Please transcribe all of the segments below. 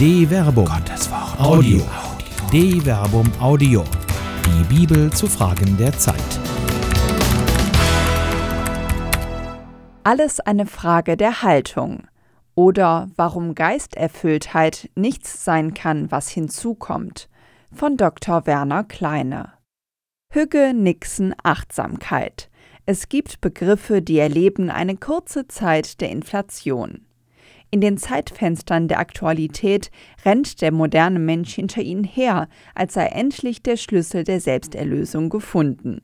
De Verbum. Gottes Wort. Audio. De Verbum Audio. Die Bibel zu Fragen der Zeit. Alles eine Frage der Haltung. Oder warum Geisterfülltheit nichts sein kann, was hinzukommt. Von Dr. Werner Kleine. Hügge Nixon Achtsamkeit. Es gibt Begriffe, die erleben eine kurze Zeit der Inflation. In den Zeitfenstern der Aktualität rennt der moderne Mensch hinter ihnen her, als sei endlich der Schlüssel der Selbsterlösung gefunden.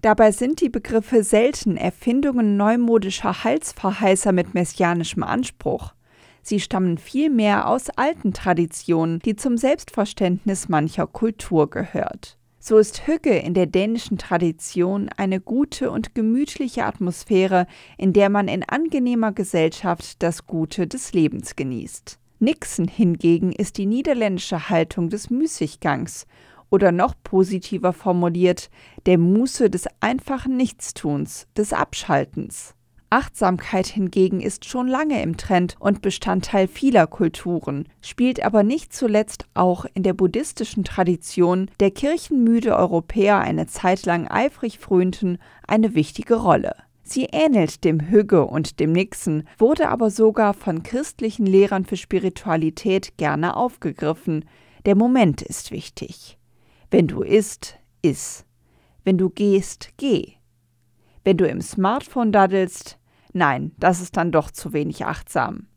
Dabei sind die Begriffe selten Erfindungen neumodischer Halsverheißer mit messianischem Anspruch. Sie stammen vielmehr aus alten Traditionen, die zum Selbstverständnis mancher Kultur gehört. So ist Hügge in der dänischen Tradition eine gute und gemütliche Atmosphäre, in der man in angenehmer Gesellschaft das Gute des Lebens genießt. Nixon hingegen ist die niederländische Haltung des Müßiggangs oder noch positiver formuliert der Muße des einfachen Nichtstuns, des Abschaltens. Achtsamkeit hingegen ist schon lange im Trend und Bestandteil vieler Kulturen, spielt aber nicht zuletzt auch in der buddhistischen Tradition, der kirchenmüde Europäer eine Zeit lang eifrig frönten, eine wichtige Rolle. Sie ähnelt dem Hügge und dem Nixon, wurde aber sogar von christlichen Lehrern für Spiritualität gerne aufgegriffen. Der Moment ist wichtig. Wenn du isst, iss. Wenn du gehst, geh. Wenn du im Smartphone daddelst, Nein, das ist dann doch zu wenig achtsam.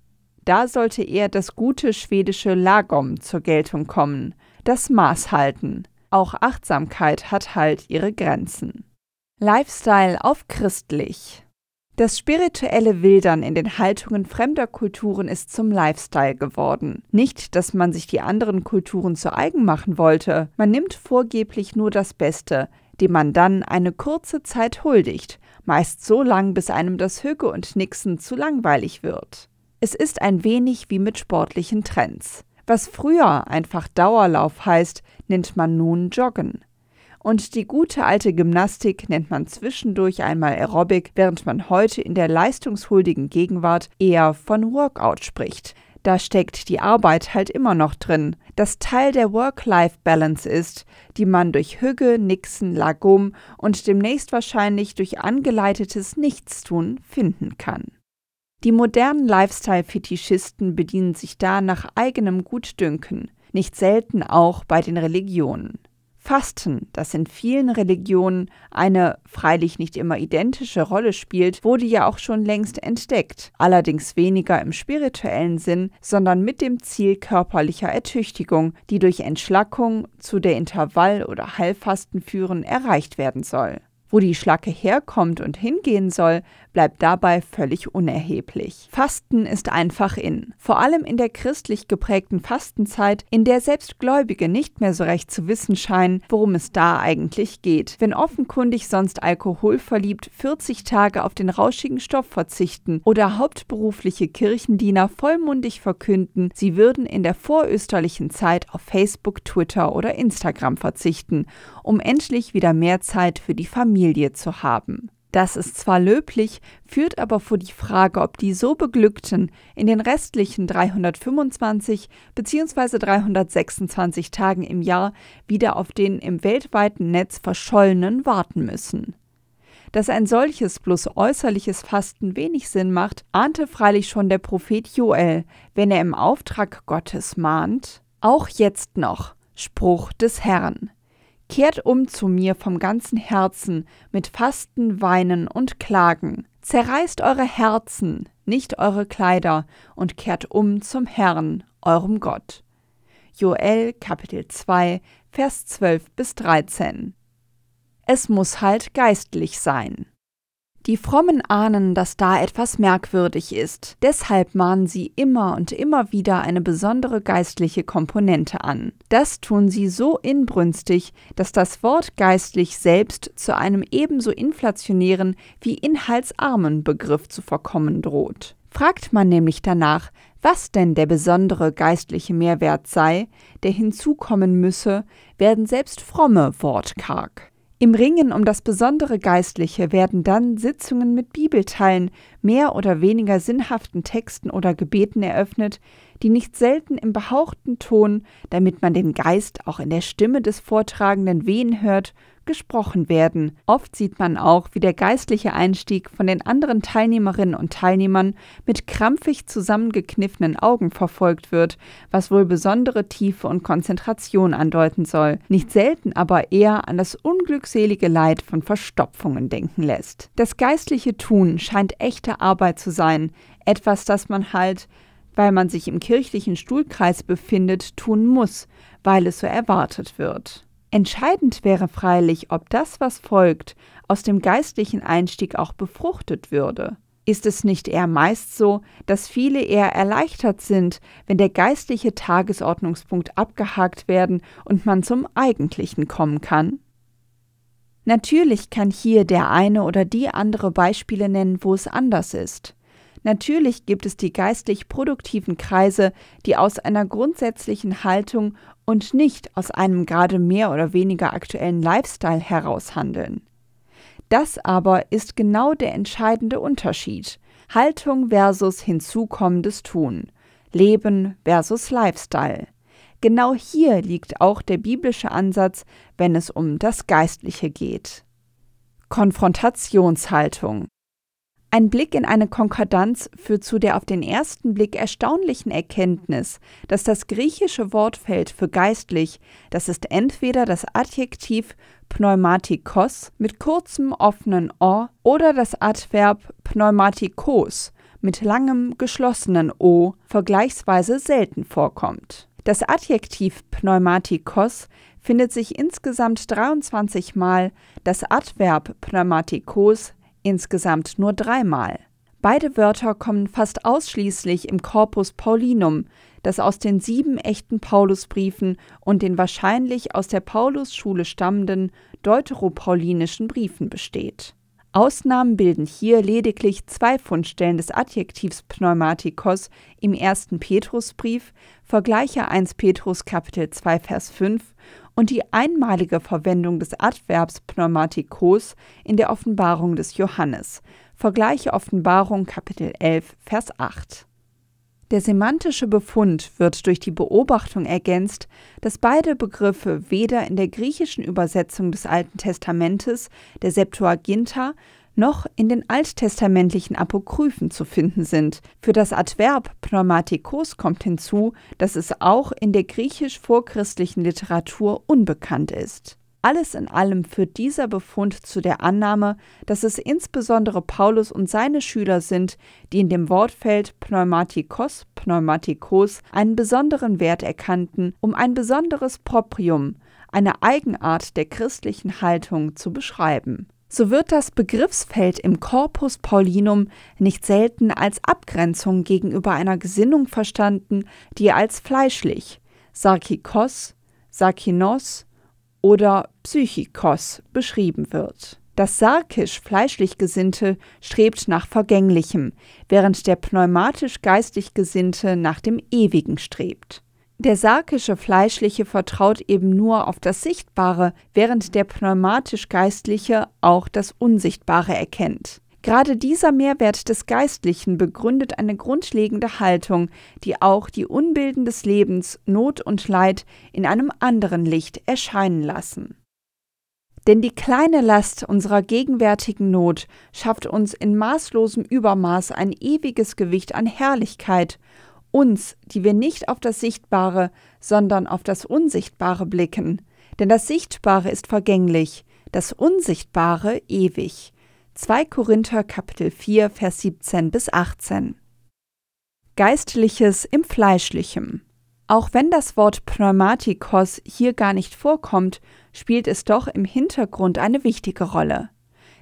Da sollte eher das gute schwedische Lagom zur Geltung kommen, das Maß halten. Auch Achtsamkeit hat halt ihre Grenzen. Lifestyle auf christlich. Das spirituelle Wildern in den Haltungen fremder Kulturen ist zum Lifestyle geworden. Nicht, dass man sich die anderen Kulturen zu eigen machen wollte, man nimmt vorgeblich nur das Beste, dem man dann eine kurze Zeit huldigt, meist so lang, bis einem das Hügge und Nixen zu langweilig wird. Es ist ein wenig wie mit sportlichen Trends. Was früher einfach Dauerlauf heißt, nennt man nun Joggen. Und die gute alte Gymnastik nennt man zwischendurch einmal Aerobic, während man heute in der leistungshuldigen Gegenwart eher von Workout spricht, da steckt die Arbeit halt immer noch drin, das Teil der Work-Life-Balance ist, die man durch Hügge, Nixon, Lagom und demnächst wahrscheinlich durch angeleitetes Nichtstun finden kann. Die modernen Lifestyle-Fetischisten bedienen sich da nach eigenem Gutdünken, nicht selten auch bei den Religionen. Fasten, das in vielen Religionen eine freilich nicht immer identische Rolle spielt, wurde ja auch schon längst entdeckt, allerdings weniger im spirituellen Sinn, sondern mit dem Ziel körperlicher Ertüchtigung, die durch Entschlackung zu der Intervall- oder Heilfasten führen, erreicht werden soll. Wo die Schlacke herkommt und hingehen soll, bleibt dabei völlig unerheblich. Fasten ist einfach in. Vor allem in der christlich geprägten Fastenzeit, in der selbst Gläubige nicht mehr so recht zu wissen scheinen, worum es da eigentlich geht. Wenn offenkundig sonst alkoholverliebt 40 Tage auf den rauschigen Stoff verzichten oder hauptberufliche Kirchendiener vollmundig verkünden, sie würden in der vorösterlichen Zeit auf Facebook, Twitter oder Instagram verzichten, um endlich wieder mehr Zeit für die Familie zu haben. Das ist zwar löblich, führt aber vor die Frage, ob die so Beglückten in den restlichen 325 bzw. 326 Tagen im Jahr wieder auf den im weltweiten Netz verschollenen warten müssen. Dass ein solches bloß äußerliches Fasten wenig Sinn macht, ahnte freilich schon der Prophet Joel, wenn er im Auftrag Gottes mahnt, auch jetzt noch, Spruch des Herrn. Kehrt um zu mir vom ganzen Herzen mit Fasten, Weinen und Klagen. Zerreißt eure Herzen, nicht eure Kleider, und kehrt um zum Herrn, eurem Gott. Joel Kapitel 2, Vers 12 bis 13. Es muss halt geistlich sein. Die Frommen ahnen, dass da etwas merkwürdig ist. Deshalb mahnen sie immer und immer wieder eine besondere geistliche Komponente an. Das tun sie so inbrünstig, dass das Wort geistlich selbst zu einem ebenso inflationären wie inhaltsarmen Begriff zu verkommen droht. Fragt man nämlich danach, was denn der besondere geistliche Mehrwert sei, der hinzukommen müsse, werden selbst fromme wortkarg. Im Ringen um das besondere Geistliche werden dann Sitzungen mit Bibelteilen, mehr oder weniger sinnhaften Texten oder Gebeten eröffnet, die nicht selten im behauchten Ton, damit man den Geist auch in der Stimme des Vortragenden wehen hört, gesprochen werden. Oft sieht man auch, wie der geistliche Einstieg von den anderen Teilnehmerinnen und Teilnehmern mit krampfig zusammengekniffenen Augen verfolgt wird, was wohl besondere Tiefe und Konzentration andeuten soll, nicht selten aber eher an das unglückselige Leid von Verstopfungen denken lässt. Das geistliche Tun scheint echte Arbeit zu sein, etwas, das man halt weil man sich im kirchlichen Stuhlkreis befindet, tun muss, weil es so erwartet wird. Entscheidend wäre freilich, ob das, was folgt, aus dem geistlichen Einstieg auch befruchtet würde. Ist es nicht eher meist so, dass viele eher erleichtert sind, wenn der geistliche Tagesordnungspunkt abgehakt werden und man zum Eigentlichen kommen kann? Natürlich kann hier der eine oder die andere Beispiele nennen, wo es anders ist. Natürlich gibt es die geistlich produktiven Kreise, die aus einer grundsätzlichen Haltung und nicht aus einem gerade mehr oder weniger aktuellen Lifestyle heraus handeln. Das aber ist genau der entscheidende Unterschied. Haltung versus hinzukommendes Tun. Leben versus Lifestyle. Genau hier liegt auch der biblische Ansatz, wenn es um das Geistliche geht. Konfrontationshaltung. Ein Blick in eine Konkordanz führt zu der auf den ersten Blick erstaunlichen Erkenntnis, dass das griechische Wortfeld für geistlich, das ist entweder das Adjektiv pneumatikos mit kurzem offenen o oder das Adverb pneumatikos mit langem geschlossenen o vergleichsweise selten vorkommt. Das Adjektiv pneumatikos findet sich insgesamt 23 Mal, das Adverb pneumatikos insgesamt nur dreimal. Beide Wörter kommen fast ausschließlich im Corpus Paulinum, das aus den sieben echten Paulusbriefen und den wahrscheinlich aus der Paulusschule stammenden deuteropaulinischen Briefen besteht. Ausnahmen bilden hier lediglich zwei Fundstellen des Adjektivs Pneumatikos im ersten Petrusbrief, vergleiche 1 Petrus Kapitel 2 Vers 5 und die einmalige Verwendung des Adverbs Pneumatikos in der Offenbarung des Johannes. Vergleiche Offenbarung Kapitel 11, Vers 8. Der semantische Befund wird durch die Beobachtung ergänzt, dass beide Begriffe weder in der griechischen Übersetzung des Alten Testamentes, der Septuaginta, noch in den alttestamentlichen Apokryphen zu finden sind. Für das Adverb pneumatikos kommt hinzu, dass es auch in der griechisch-vorchristlichen Literatur unbekannt ist. Alles in allem führt dieser Befund zu der Annahme, dass es insbesondere Paulus und seine Schüler sind, die in dem Wortfeld pneumatikos, pneumatikos einen besonderen Wert erkannten, um ein besonderes Proprium, eine Eigenart der christlichen Haltung zu beschreiben. So wird das Begriffsfeld im Corpus Paulinum nicht selten als Abgrenzung gegenüber einer Gesinnung verstanden, die als fleischlich, sarkikos, sarkinos oder psychikos beschrieben wird. Das sarkisch-fleischlich Gesinnte strebt nach Vergänglichem, während der pneumatisch-geistig Gesinnte nach dem Ewigen strebt. Der sarkische Fleischliche vertraut eben nur auf das Sichtbare, während der pneumatisch-geistliche auch das Unsichtbare erkennt. Gerade dieser Mehrwert des Geistlichen begründet eine grundlegende Haltung, die auch die Unbilden des Lebens, Not und Leid in einem anderen Licht erscheinen lassen. Denn die kleine Last unserer gegenwärtigen Not schafft uns in maßlosem Übermaß ein ewiges Gewicht an Herrlichkeit uns, die wir nicht auf das Sichtbare, sondern auf das Unsichtbare blicken. Denn das Sichtbare ist vergänglich, das Unsichtbare ewig. 2 Korinther Kapitel 4 Vers 17 bis 18. Geistliches im Fleischlichem. Auch wenn das Wort Pneumatikos hier gar nicht vorkommt, spielt es doch im Hintergrund eine wichtige Rolle.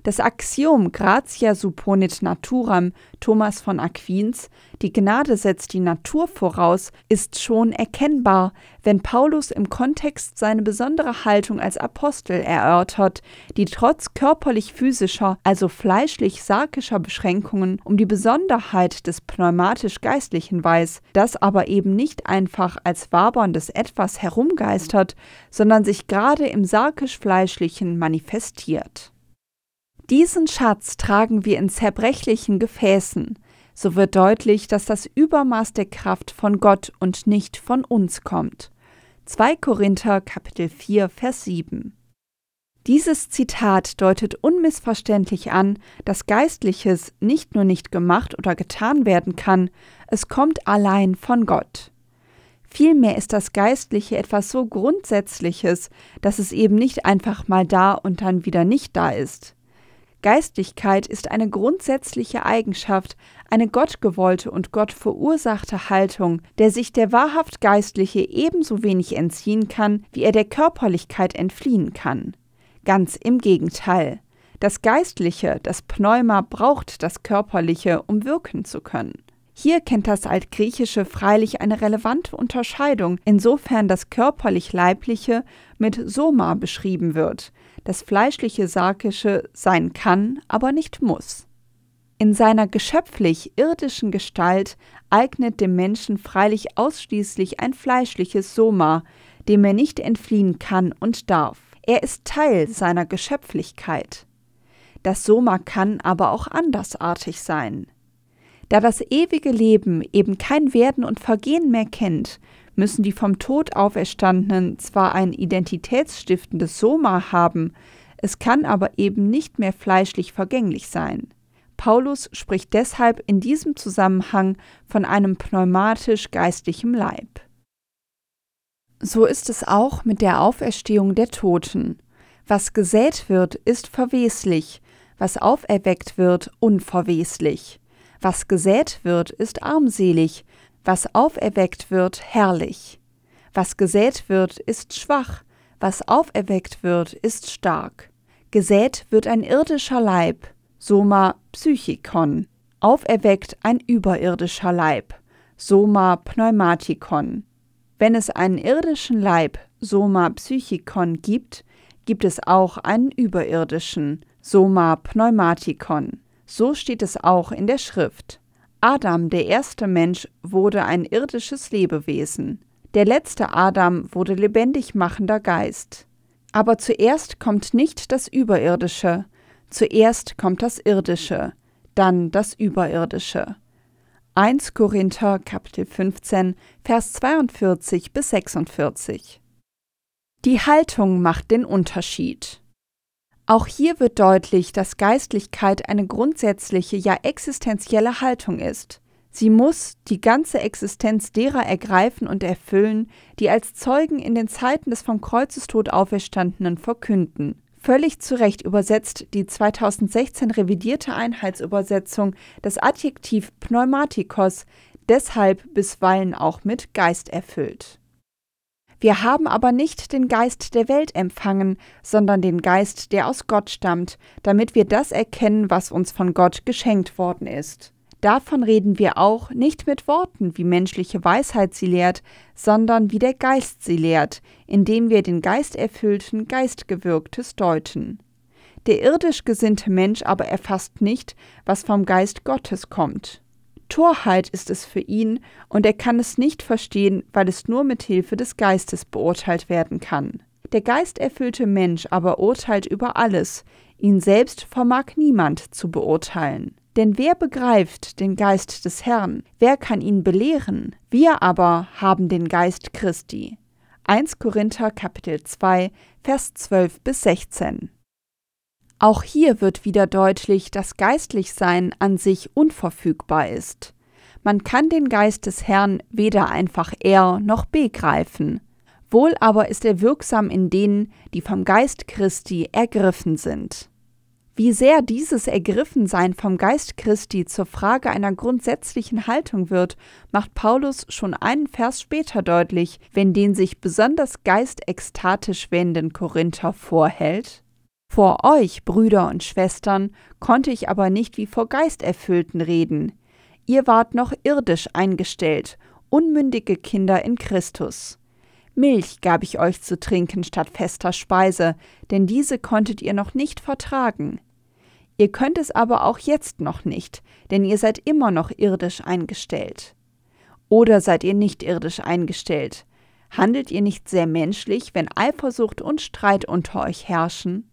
Das Axiom gratia supponit naturam Thomas von Aquins, die Gnade setzt die Natur voraus, ist schon erkennbar, wenn Paulus im Kontext seine besondere Haltung als Apostel erörtert, die trotz körperlich-physischer, also fleischlich-sarkischer Beschränkungen um die Besonderheit des pneumatisch-geistlichen weiß, das aber eben nicht einfach als waberndes Etwas herumgeistert, sondern sich gerade im sarkisch-fleischlichen manifestiert. Diesen Schatz tragen wir in zerbrechlichen Gefäßen. So wird deutlich, dass das Übermaß der Kraft von Gott und nicht von uns kommt. 2 Korinther Kapitel 4 Vers 7. Dieses Zitat deutet unmissverständlich an, dass Geistliches nicht nur nicht gemacht oder getan werden kann, es kommt allein von Gott. Vielmehr ist das Geistliche etwas so Grundsätzliches, dass es eben nicht einfach mal da und dann wieder nicht da ist. Geistlichkeit ist eine grundsätzliche Eigenschaft, eine gottgewollte und Gott verursachte Haltung, der sich der wahrhaft Geistliche ebenso wenig entziehen kann, wie er der Körperlichkeit entfliehen kann. Ganz im Gegenteil. Das Geistliche, das Pneuma, braucht das Körperliche, um wirken zu können. Hier kennt das Altgriechische freilich eine relevante Unterscheidung, insofern das körperlich-leibliche mit Soma beschrieben wird, das fleischliche Sarkische sein kann, aber nicht muss. In seiner geschöpflich irdischen Gestalt eignet dem Menschen freilich ausschließlich ein fleischliches Soma, dem er nicht entfliehen kann und darf. Er ist Teil seiner Geschöpflichkeit. Das Soma kann aber auch andersartig sein. Da das ewige Leben eben kein Werden und Vergehen mehr kennt, müssen die vom Tod Auferstandenen zwar ein identitätsstiftendes Soma haben, es kann aber eben nicht mehr fleischlich vergänglich sein. Paulus spricht deshalb in diesem Zusammenhang von einem pneumatisch-geistlichem Leib. So ist es auch mit der Auferstehung der Toten. Was gesät wird, ist verweslich, was auferweckt wird, unverweslich. Was gesät wird, ist armselig, was auferweckt wird, herrlich. Was gesät wird, ist schwach, was auferweckt wird, ist stark. Gesät wird ein irdischer Leib, Soma Psychikon, auferweckt ein überirdischer Leib, Soma Pneumatikon. Wenn es einen irdischen Leib, Soma Psychikon gibt, gibt es auch einen überirdischen, Soma Pneumatikon. So steht es auch in der Schrift. Adam, der erste Mensch, wurde ein irdisches Lebewesen. Der letzte Adam wurde lebendig machender Geist. Aber zuerst kommt nicht das Überirdische, zuerst kommt das Irdische, dann das Überirdische. 1 Korinther Kapitel 15 Vers 42 bis 46 Die Haltung macht den Unterschied. Auch hier wird deutlich, dass Geistlichkeit eine grundsätzliche, ja existenzielle Haltung ist. Sie muss die ganze Existenz derer ergreifen und erfüllen, die als Zeugen in den Zeiten des vom Kreuzestod Auferstandenen verkünden. Völlig zu Recht übersetzt die 2016 revidierte Einheitsübersetzung das Adjektiv Pneumatikos deshalb bisweilen auch mit Geist erfüllt. Wir haben aber nicht den Geist der Welt empfangen, sondern den Geist, der aus Gott stammt, damit wir das erkennen, was uns von Gott geschenkt worden ist. Davon reden wir auch nicht mit Worten, wie menschliche Weisheit sie lehrt, sondern wie der Geist sie lehrt, indem wir den geisterfüllten, geistgewirktes deuten. Der irdisch gesinnte Mensch aber erfasst nicht, was vom Geist Gottes kommt. Torheit ist es für ihn, und er kann es nicht verstehen, weil es nur mit Hilfe des Geistes beurteilt werden kann. Der geisterfüllte Mensch aber urteilt über alles, ihn selbst vermag niemand zu beurteilen. Denn wer begreift den Geist des Herrn? Wer kann ihn belehren? Wir aber haben den Geist Christi. 1 Korinther Kapitel 2 Vers 12 bis 16 auch hier wird wieder deutlich, dass Geistlichsein an sich unverfügbar ist. Man kann den Geist des Herrn weder einfach er noch begreifen. Wohl aber ist er wirksam in denen, die vom Geist Christi ergriffen sind. Wie sehr dieses Ergriffensein vom Geist Christi zur Frage einer grundsätzlichen Haltung wird, macht Paulus schon einen Vers später deutlich, wenn den sich besonders geistekstatisch wendenden Korinther vorhält. Vor euch, Brüder und Schwestern, konnte ich aber nicht wie vor Geisterfüllten reden. Ihr wart noch irdisch eingestellt, unmündige Kinder in Christus. Milch gab ich euch zu trinken statt fester Speise, denn diese konntet ihr noch nicht vertragen. Ihr könnt es aber auch jetzt noch nicht, denn ihr seid immer noch irdisch eingestellt. Oder seid ihr nicht irdisch eingestellt? Handelt ihr nicht sehr menschlich, wenn Eifersucht und Streit unter euch herrschen?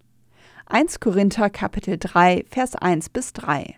1 Korinther Kapitel 3 Vers 1 bis 3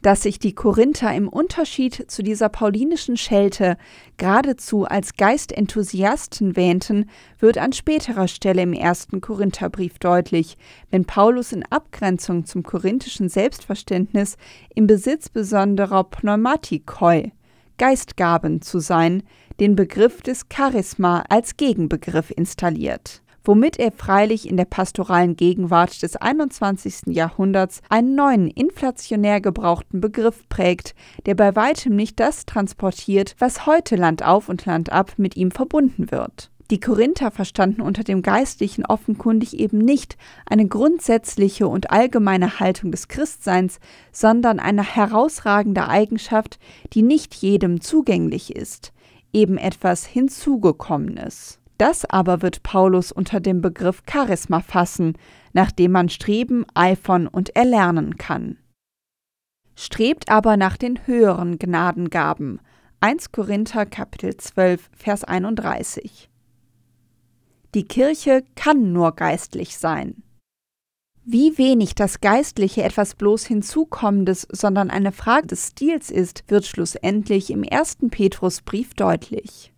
dass sich die Korinther im Unterschied zu dieser paulinischen Schelte geradezu als Geistenthusiasten wähnten, wird an späterer Stelle im ersten Korintherbrief deutlich, wenn Paulus in Abgrenzung zum korinthischen Selbstverständnis im Besitz besonderer Pneumatikoi, Geistgaben zu sein, den Begriff des Charisma als Gegenbegriff installiert womit er freilich in der pastoralen Gegenwart des 21. Jahrhunderts einen neuen inflationär gebrauchten Begriff prägt, der bei weitem nicht das transportiert, was heute Land auf und Land ab mit ihm verbunden wird. Die Korinther verstanden unter dem Geistlichen offenkundig eben nicht eine grundsätzliche und allgemeine Haltung des Christseins, sondern eine herausragende Eigenschaft, die nicht jedem zugänglich ist, eben etwas Hinzugekommenes. Das aber wird Paulus unter dem Begriff Charisma fassen, nach dem man streben, eifern und erlernen kann. Strebt aber nach den höheren Gnadengaben. 1 Korinther Kapitel 12 Vers 31. Die Kirche kann nur geistlich sein. Wie wenig das Geistliche etwas bloß Hinzukommendes, sondern eine Frage des Stils ist, wird schlussendlich im ersten Petrusbrief deutlich.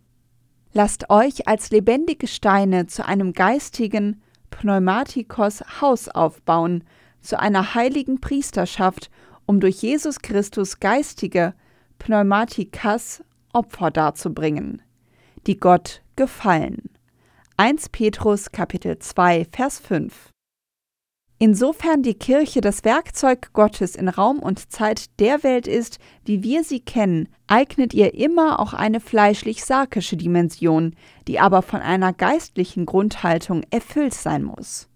Lasst euch als lebendige Steine zu einem geistigen Pneumatikos Haus aufbauen, zu einer heiligen Priesterschaft, um durch Jesus Christus geistige Pneumatikas Opfer darzubringen, die Gott gefallen. 1 Petrus Kapitel 2 Vers 5 Insofern die Kirche das Werkzeug Gottes in Raum und Zeit der Welt ist, wie wir sie kennen, eignet ihr immer auch eine fleischlich-sarkische Dimension, die aber von einer geistlichen Grundhaltung erfüllt sein muss.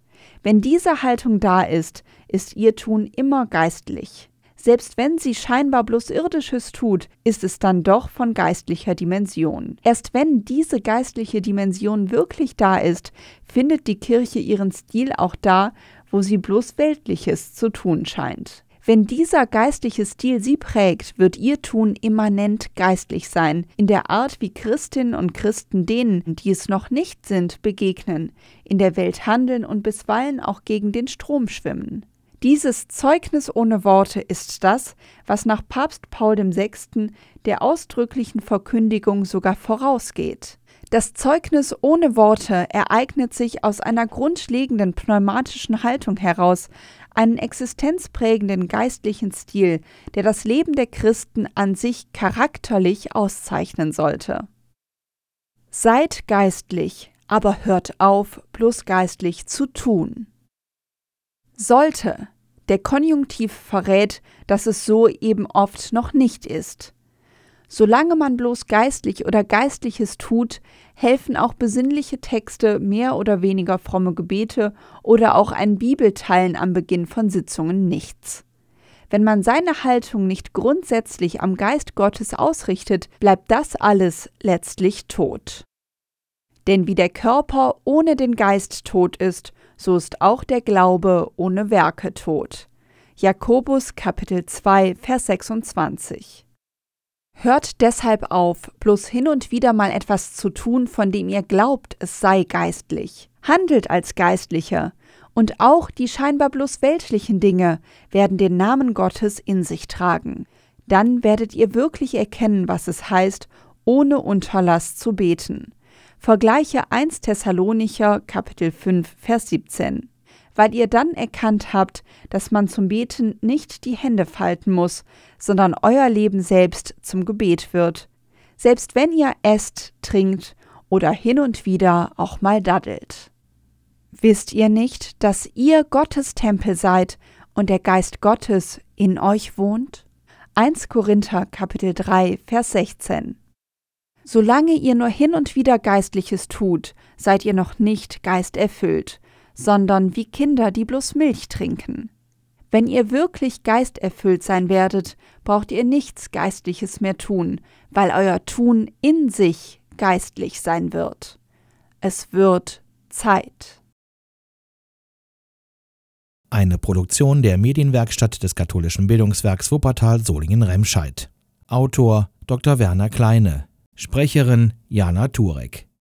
Wenn diese Haltung da ist, ist ihr Tun immer geistlich. Selbst wenn sie scheinbar bloß irdisches tut, ist es dann doch von geistlicher Dimension. Erst wenn diese geistliche Dimension wirklich da ist, findet die Kirche ihren Stil auch da, wo sie bloß Weltliches zu tun scheint. Wenn dieser geistliche Stil sie prägt, wird ihr Tun immanent geistlich sein, in der Art, wie Christinnen und Christen denen, die es noch nicht sind, begegnen, in der Welt handeln und bisweilen auch gegen den Strom schwimmen. Dieses Zeugnis ohne Worte ist das, was nach Papst Paul VI. der ausdrücklichen Verkündigung sogar vorausgeht. Das Zeugnis ohne Worte ereignet sich aus einer grundlegenden pneumatischen Haltung heraus, einen existenzprägenden geistlichen Stil, der das Leben der Christen an sich charakterlich auszeichnen sollte. Seid geistlich, aber hört auf, bloß geistlich zu tun. Sollte, der Konjunktiv verrät, dass es so eben oft noch nicht ist. Solange man bloß geistlich oder geistliches tut, helfen auch besinnliche Texte, mehr oder weniger fromme Gebete oder auch ein Bibelteilen am Beginn von Sitzungen nichts. Wenn man seine Haltung nicht grundsätzlich am Geist Gottes ausrichtet, bleibt das alles letztlich tot. Denn wie der Körper ohne den Geist tot ist, so ist auch der Glaube ohne Werke tot. Jakobus Kapitel 2 Vers 26 Hört deshalb auf, bloß hin und wieder mal etwas zu tun, von dem ihr glaubt, es sei geistlich. Handelt als Geistlicher, und auch die scheinbar bloß weltlichen Dinge werden den Namen Gottes in sich tragen. Dann werdet ihr wirklich erkennen, was es heißt, ohne Unterlass zu beten. Vergleiche 1 Thessalonicher Kapitel 5 Vers 17 weil ihr dann erkannt habt, dass man zum Beten nicht die Hände falten muss, sondern euer Leben selbst zum Gebet wird, selbst wenn ihr esst, trinkt oder hin und wieder auch mal daddelt. Wisst ihr nicht, dass ihr Gottes Tempel seid und der Geist Gottes in euch wohnt? 1 Korinther Kapitel 3 Vers 16 Solange ihr nur hin und wieder Geistliches tut, seid ihr noch nicht geisterfüllt, sondern wie Kinder, die bloß Milch trinken. Wenn ihr wirklich geisterfüllt sein werdet, braucht ihr nichts Geistliches mehr tun, weil euer Tun in sich geistlich sein wird. Es wird Zeit. Eine Produktion der Medienwerkstatt des katholischen Bildungswerks Wuppertal Solingen-Remscheid. Autor Dr. Werner Kleine. Sprecherin Jana Turek.